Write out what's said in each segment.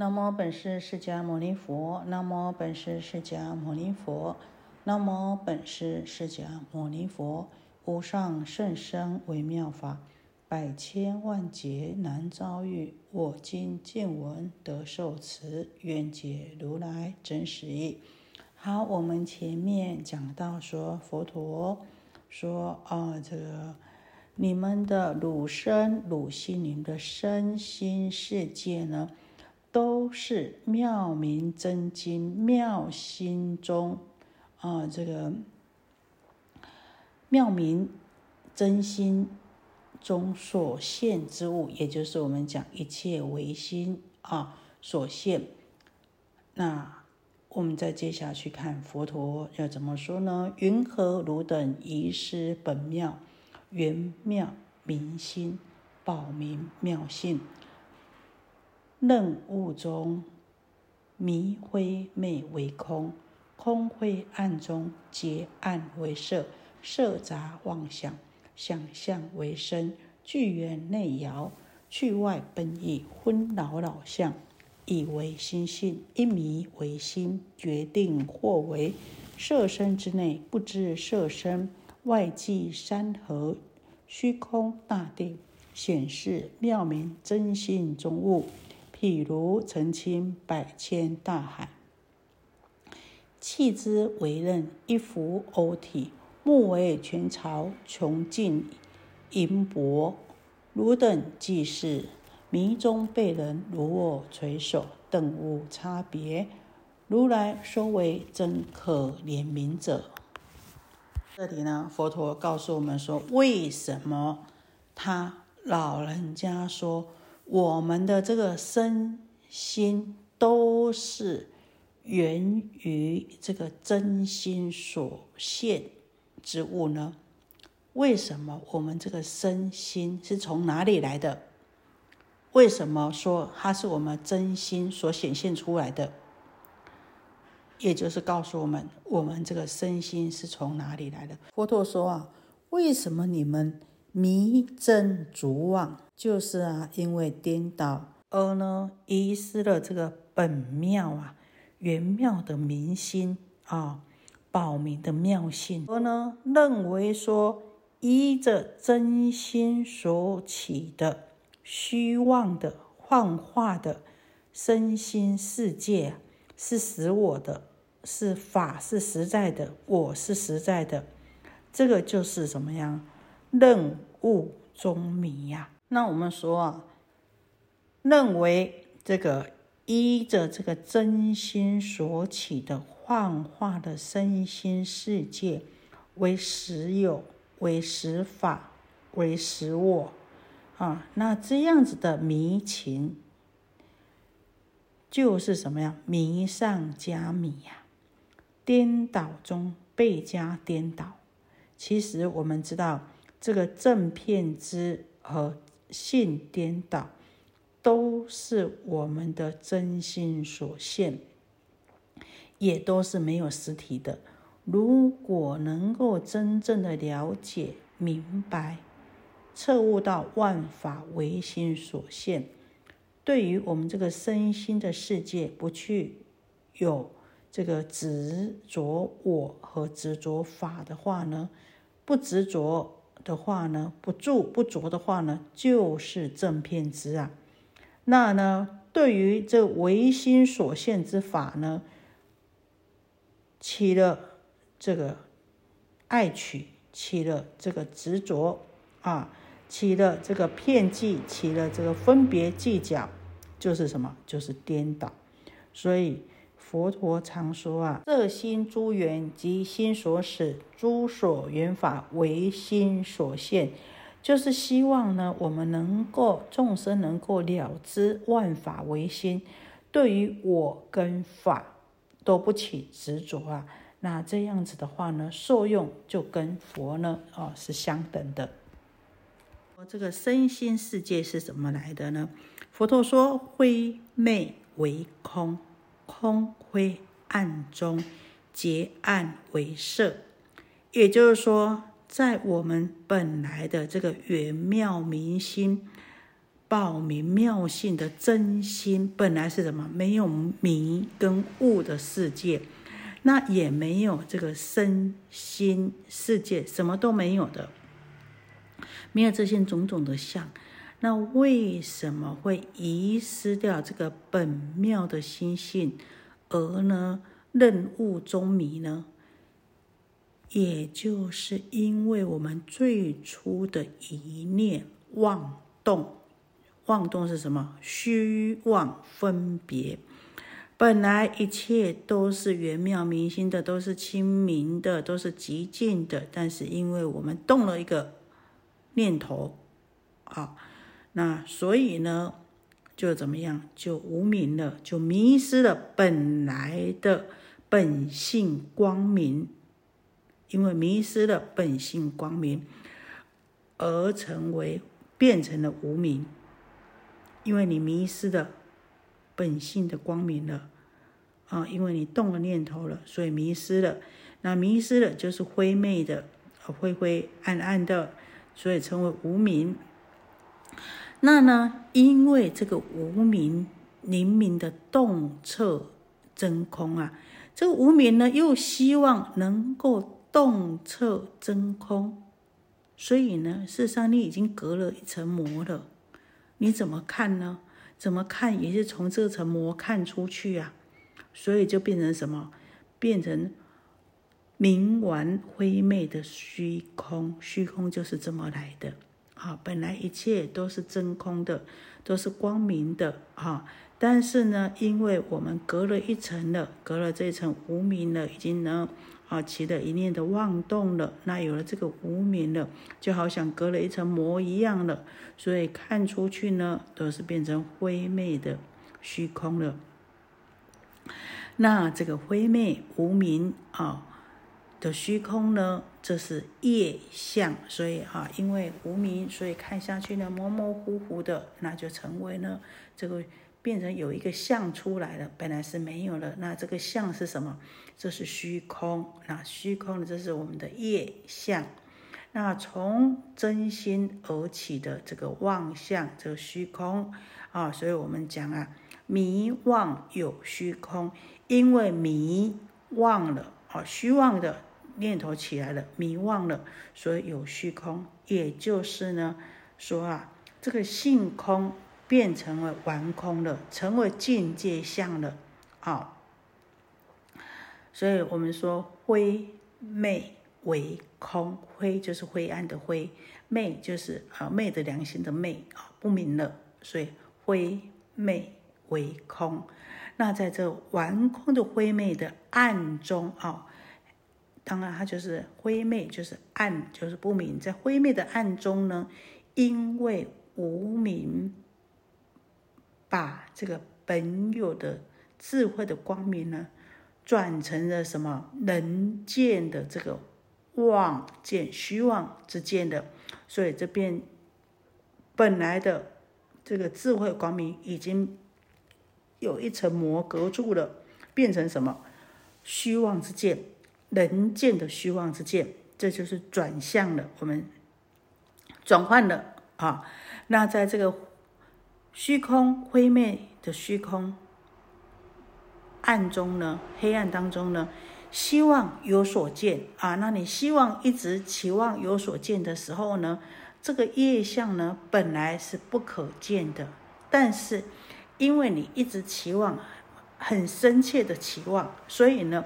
南无本师释迦牟尼佛，南无本师释迦牟尼佛，南无本师释迦牟尼佛。无上甚深微妙法，百千万劫难遭遇。我今见闻得受持，愿解如来真实义。好，我们前面讲到说，佛陀说啊，这个你们的汝身、汝心灵的身心世界呢？都是妙明真经妙心中啊，这个妙明真心中所现之物，也就是我们讲一切唯心啊所现。那我们再接下去看佛陀要怎么说呢？云何汝等遗失本妙圆妙明心保明妙性？任物中迷灰昧为空，空灰暗中结暗为色，色杂妄想，想象为身，聚缘内摇，去外奔逸，昏扰扰相，以为心性，一迷为心，决定或为色身之内，不知色身外即山河虚空大定，显示妙明真心中物。譬如澄清百千大海，弃之为刃，一浮欧体，目为全朝，穷尽银帛。汝等即是迷中被人如我垂手，等无差别。如来说为真可怜悯者。这里呢，佛陀告诉我们说，为什么他老人家说？我们的这个身心都是源于这个真心所现之物呢？为什么我们这个身心是从哪里来的？为什么说它是我们真心所显现出来的？也就是告诉我们，我们这个身心是从哪里来的？佛陀说啊，为什么你们？迷真逐妄，就是啊，因为颠倒而呢，遗失了这个本妙啊，原妙的明心啊，保明的妙性，而呢，认为说依着真心所起的虚妄的幻化的身心世界是使我的，是法是实在的，我是实在的，这个就是怎么样？认雾中迷呀，那我们说啊，认为这个依着这个真心所起的幻化的身心世界为实有、为实法、为实我啊，那这样子的迷情就是什么呀？迷上加迷呀，颠倒中倍加颠倒。其实我们知道。这个正片知和性颠倒，都是我们的真心所现，也都是没有实体的。如果能够真正的了解、明白、彻悟到万法唯心所现，对于我们这个身心的世界，不去有这个执着我和执着法的话呢，不执着。的话呢，不住不着的话呢，就是正片之啊。那呢，对于这唯心所现之法呢，起了这个爱取，起了这个执着啊，起了这个片计，起了这个分别计较，就是什么？就是颠倒。所以。佛陀常说啊，色心诸缘及心所使，诸所缘法为心所现，就是希望呢，我们能够众生能够了知万法为心，对于我跟法都不起执着啊。那这样子的话呢，受用就跟佛呢，哦是相等的。我这个身心世界是怎么来的呢？佛陀说，灰昧为空。空灰暗中结暗为色，也就是说，在我们本来的这个圆妙明心报明妙性的真心，本来是什么？没有迷跟悟的世界，那也没有这个身心世界，什么都没有的，没有这些种种的相。那为什么会遗失掉这个本妙的心性，而呢任物中迷呢？也就是因为我们最初的一念妄动，妄动是什么？虚妄分别。本来一切都是圆妙明心的，都是清明的，都是极静的，但是因为我们动了一个念头，啊。那所以呢，就怎么样，就无名了，就迷失了本来的本性光明，因为迷失了本性光明，而成为变成了无名。因为你迷失了本性的光明了啊，因为你动了念头了，所以迷失了。那迷失了就是灰昧的、灰灰暗暗的，所以称为无名。那呢？因为这个无名灵明的洞彻真空啊，这个无名呢又希望能够洞彻真空，所以呢，事实上你已经隔了一层膜了。你怎么看呢？怎么看也是从这层膜看出去啊，所以就变成什么？变成冥顽灰昧的虚空，虚空就是这么来的。啊，本来一切都是真空的，都是光明的啊！但是呢，因为我们隔了一层了，隔了这层无明了，已经呢啊起了一念的妄动了，那有了这个无明了，就好像隔了一层膜一样了，所以看出去呢，都是变成灰昧的虚空了。那这个灰昧无明啊。的虚空呢，这是业相，所以啊，因为无明，所以看下去呢，模模糊糊的，那就成为呢，这个变成有一个相出来了，本来是没有了，那这个相是什么？这是虚空，那虚空呢，这是我们的业相，那从真心而起的这个妄相，这个虚空啊，所以我们讲啊，迷妄有虚空，因为迷忘了啊，虚妄的。念头起来了，迷忘了，所以有虚空，也就是呢，说啊，这个性空变成了完空了，成为境界相了，啊，所以我们说灰昧为空，灰就是灰暗的灰，昧就是啊昧的良心的昧啊不明了，所以灰昧为空。那在这完空的灰昧的暗中啊。当然，它就是灰昧，就是暗，就是不明。在灰昧的暗中呢，因为无明，把这个本有的智慧的光明呢，转成了什么能见的这个妄见、虚妄之见的，所以这边本来的这个智慧光明已经有一层膜隔住了，变成什么虚妄之见。人见的虚妄之见，这就是转向了，我们转换了啊。那在这个虚空灰灭的虚空暗中呢，黑暗当中呢，希望有所见啊。那你希望一直期望有所见的时候呢，这个业相呢本来是不可见的，但是因为你一直期望，很深切的期望，所以呢。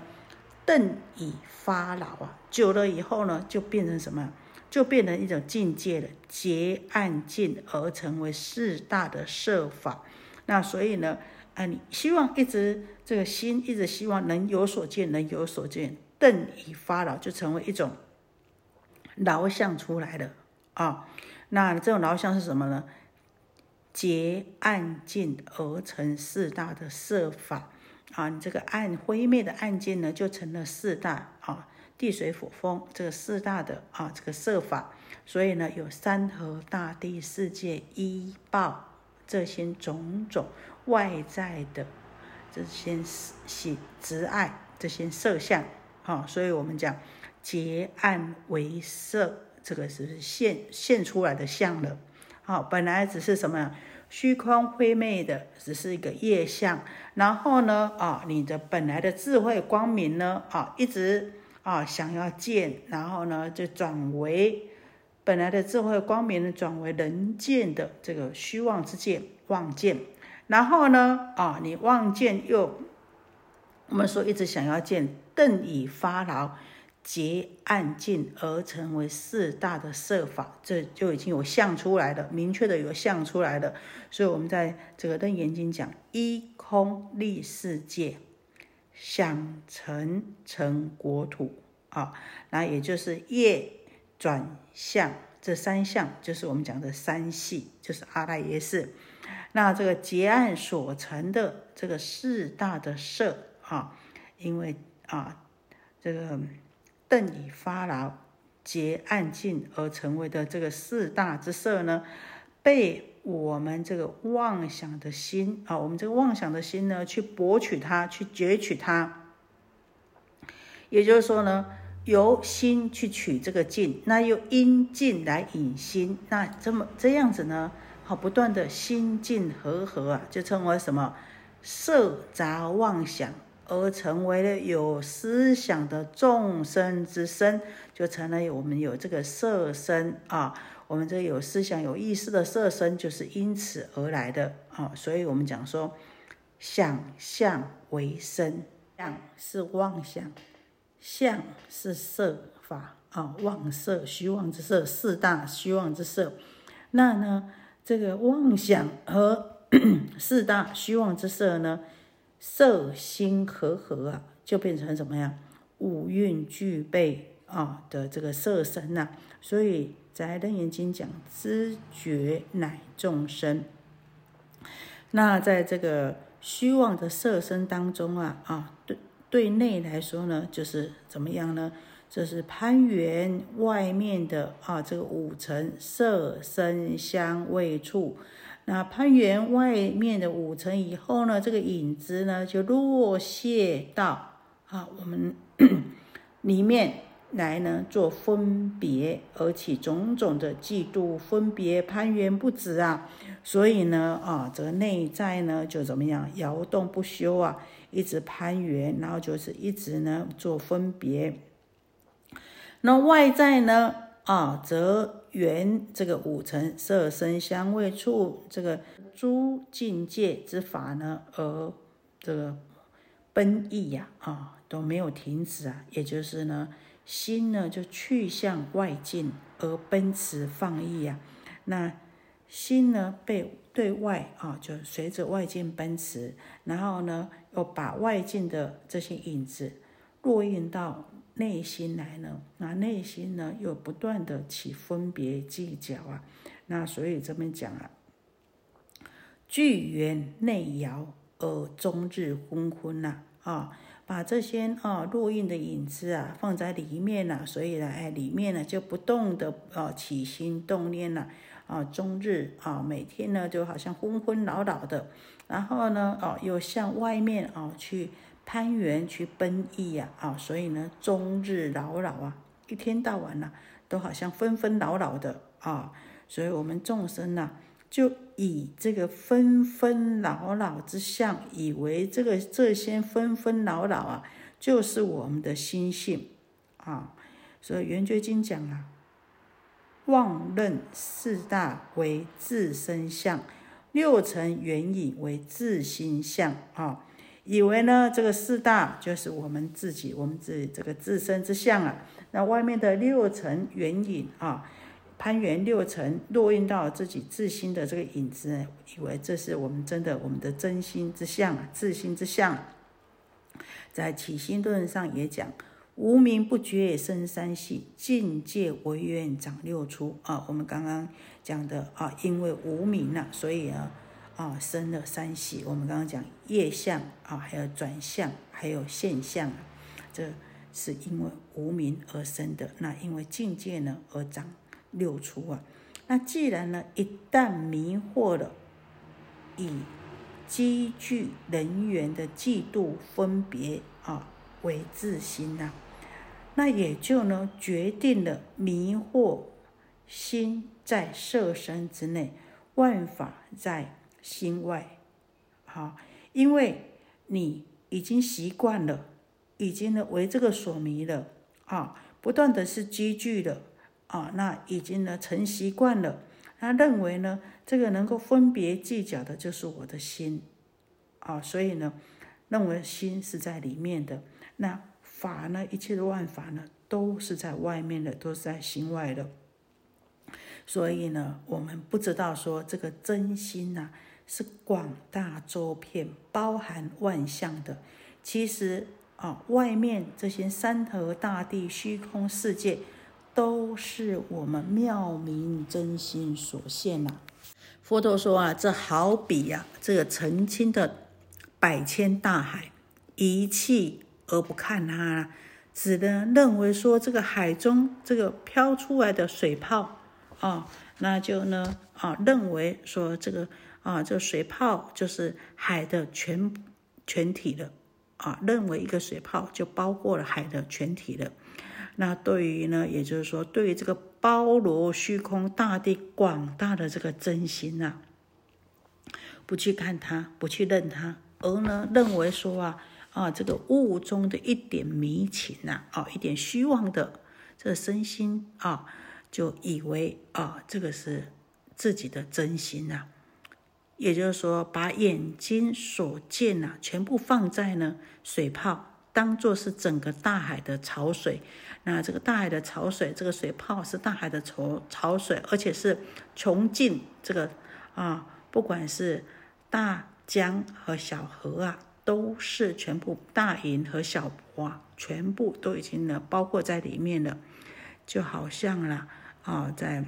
邓已发老啊，久了以后呢，就变成什么？就变成一种境界了，结暗尽而成为四大的设法。那所以呢，啊，你希望一直这个心一直希望能有所见，能有所见。邓已发老，就成为一种劳相出来了啊。那这种劳相是什么呢？结暗尽而成四大的设法。啊，你这个暗灰灭的暗箭呢，就成了四大啊，地水火风这个四大的啊，这个设法，所以呢，有山河大地世界依报这些种种外在的这些喜执爱这些色相啊，所以我们讲结暗为色，这个是现现出来的相了。好，本来只是什么虚空灰昧的，只是一个业相。然后呢，啊，你的本来的智慧光明呢，啊，一直啊想要见，然后呢就转为本来的智慧光明呢转为人见的这个虚妄之见，妄见。然后呢，啊，你妄见又，我们说一直想要见，邓以发劳。结案尽而成为四大的设法，这就已经有相出来了，明确的有相出来了。所以，我们在这个《楞严经》讲一空立世界，想成成国土啊，那也就是业转向这三项，就是我们讲的三系，就是阿赖耶识。那这个结案所成的这个四大的色啊，因为啊，这个。邓以发劳结暗尽而成为的这个四大之色呢，被我们这个妄想的心啊，我们这个妄想的心呢，去博取它，去攫取它。也就是说呢，由心去取这个尽，那又因尽来引心，那这么这样子呢，好不断的心尽和合啊，就称为什么色杂妄想。而成为了有思想的众生之身，就成了我们有这个色身啊。我们这有思想、有意识的色身，就是因此而来的啊。所以，我们讲说，想象为身，想是妄想，相是色法啊。妄色、虚妄之色，四大虚妄之色。那呢，这个妄想和 四大虚妄之色呢？色心和合啊，就变成什么呀？五蕴具备啊的这个色身呐。所以在《楞严经》讲知觉乃众生。那在这个虚妄的色身当中啊啊，对对内来说呢，就是怎么样呢？这是攀缘外面的啊，这个五层色声香味触。那攀缘外面的五层以后呢，这个影子呢就落谢到啊我们 里面来呢做分别，而且种种的嫉妒分别攀缘不止啊，所以呢啊这个内在呢就怎么样摇动不休啊，一直攀缘，然后就是一直呢做分别。那外在呢啊则。缘这个五层色身香味触这个诸境界之法呢，而这个奔逸呀啊都没有停止啊，也就是呢心呢就去向外境而奔驰放逸呀，那心呢被对外啊就随着外境奔驰，然后呢又把外境的这些影子落印到。内心来呢，那内心呢又不断的起分别计较啊，那所以这边讲啊，聚缘内摇而终日昏昏呐啊，把这些啊落印的影子啊放在里面呐，所以呢哎里面呢就不动的啊起心动念了啊，终日啊每天呢就好像昏昏老老的，然后呢哦又向外面啊去。攀援去奔逸呀，啊，所以呢，终日扰扰啊，一天到晚呢，都好像纷纷扰扰的啊，所以我们众生呢，就以这个纷纷扰扰之相，以为这个这些纷纷扰扰啊，就是我们的心性啊，所以圆觉经讲啊，妄认四大为自身相，六尘缘影为自心相啊。以为呢，这个四大就是我们自己，我们自己这个自身之相啊。那外面的六层圆影啊，攀缘六层落印到自己自心的这个影子，以为这是我们真的我们的真心之相啊，自心之相。在起心论上也讲，无名不觉生三系，境界唯愿长六出啊。我们刚刚讲的啊，因为无名啊，所以啊。啊，生了三喜。我们刚刚讲业相啊，还有转相，还有现象啊，这是因为无名而生的。那因为境界呢而长六出啊。那既然呢，一旦迷惑了，以积聚人员的嫉妒分别啊为自心呐，那也就呢决定了迷惑心在色身之内，万法在心外。好，因为你已经习惯了，已经呢为这个所迷了啊，不断的是积聚了啊，那已经呢成习惯了。他认为呢，这个能够分别计较的就是我的心啊，所以呢，认为心是在里面的。那法呢，一切的万法呢，都是在外面的，都是在心外的。所以呢，我们不知道说这个真心呐，是广大周遍，包含万象的。其实啊，外面这些山河大地、虚空世界。都是我们妙明真心所现呐。佛陀说啊，这好比呀，这个澄清的百千大海，一气而不看它，只能认为说这个海中这个飘出来的水泡啊，那就呢啊，认为说这个啊，这水泡就是海的全全体的啊，认为一个水泡就包括了海的全体了。那对于呢，也就是说，对于这个包罗虚空大地广大的这个真心呐，不去看它，不去认它，而呢，认为说啊啊，这个物中的一点迷情呐，啊，一点虚妄的这身心啊，就以为啊，这个是自己的真心呐。也就是说，把眼睛所见呐，全部放在呢水泡，当做是整个大海的潮水。那这个大海的潮水，这个水泡是大海的潮潮水，而且是穷尽这个啊，不管是大江和小河啊，都是全部大银和小波啊，全部都已经呢包括在里面了，就好像啦啊，在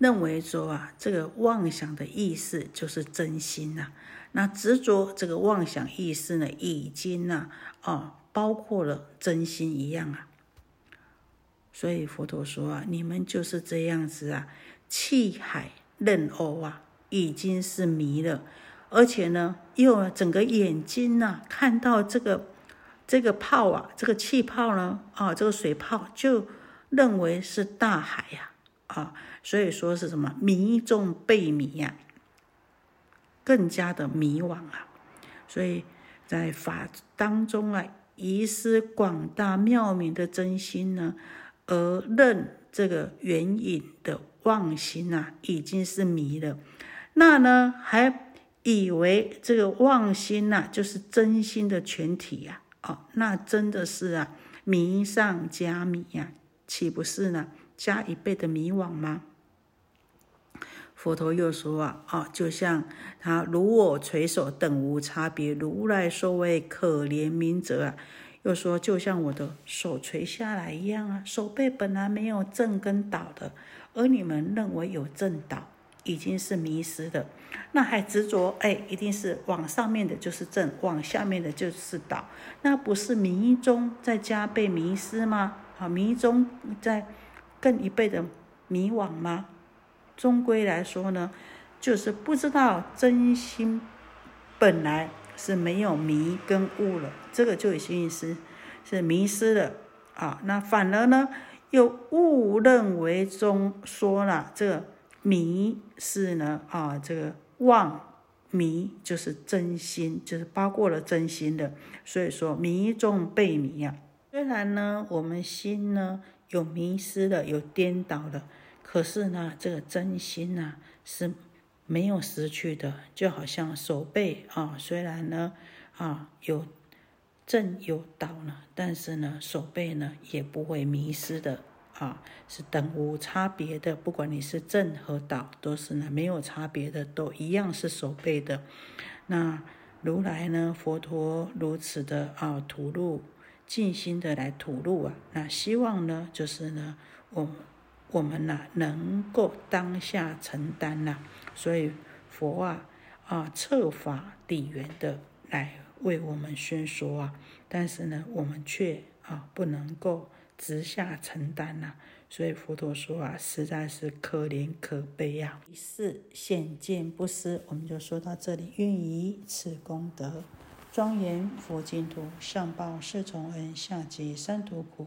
认为说啊，这个妄想的意思就是真心呐，那执着这个妄想意识呢，已经呐啊。包括了真心一样啊，所以佛陀说啊，你们就是这样子啊，气海任欧啊，已经是迷了，而且呢，又整个眼睛呐，看到这个这个泡啊，这个气泡呢，啊，这个水泡就认为是大海呀，啊，所以说是什么迷中被迷呀，更加的迷惘啊，所以在法当中啊。遗失广大妙明的真心呢，而认这个缘影的妄心呐，已经是迷了。那呢，还以为这个妄心呐，就是真心的全体呀？哦，那真的是啊，迷上加迷呀，岂不是呢？加一倍的迷惘吗？佛陀又说啊，啊，就像他如我垂手等无差别，如来说为可怜悯者啊。又说就像我的手垂下来一样啊，手背本来没有正跟倒的，而你们认为有正倒，已经是迷失的，那还执着哎，一定是往上面的就是正，往下面的就是倒，那不是迷中再加倍迷失吗？啊，迷中再更一倍的迷惘吗？终归来说呢，就是不知道真心本来是没有迷跟悟了，这个就已经是是迷失了啊。那反而呢，又误认为中说了这个迷是呢啊，这个妄迷就是真心，就是包括了真心的。所以说迷中被迷啊。虽然呢，我们心呢有迷失的，有颠倒的。可是呢，这个真心呢是没有失去的，就好像手背啊，虽然呢啊有正有倒呢，但是呢手背呢也不会迷失的啊，是等无差别的。不管你是正和倒，都是呢没有差别的，都一样是手背的。那如来呢，佛陀如此的啊吐露，尽心的来吐露啊，那希望呢就是呢我。我们呢，能够当下承担呐，所以佛啊啊，策法底缘的来为我们宣说啊，但是呢，我们却啊不能够直下承担呐，所以佛陀说啊，实在是可怜可悲呀。四显见不思，我们就说到这里。愿以此功德，庄严佛净土，上报四重恩，下济三途苦。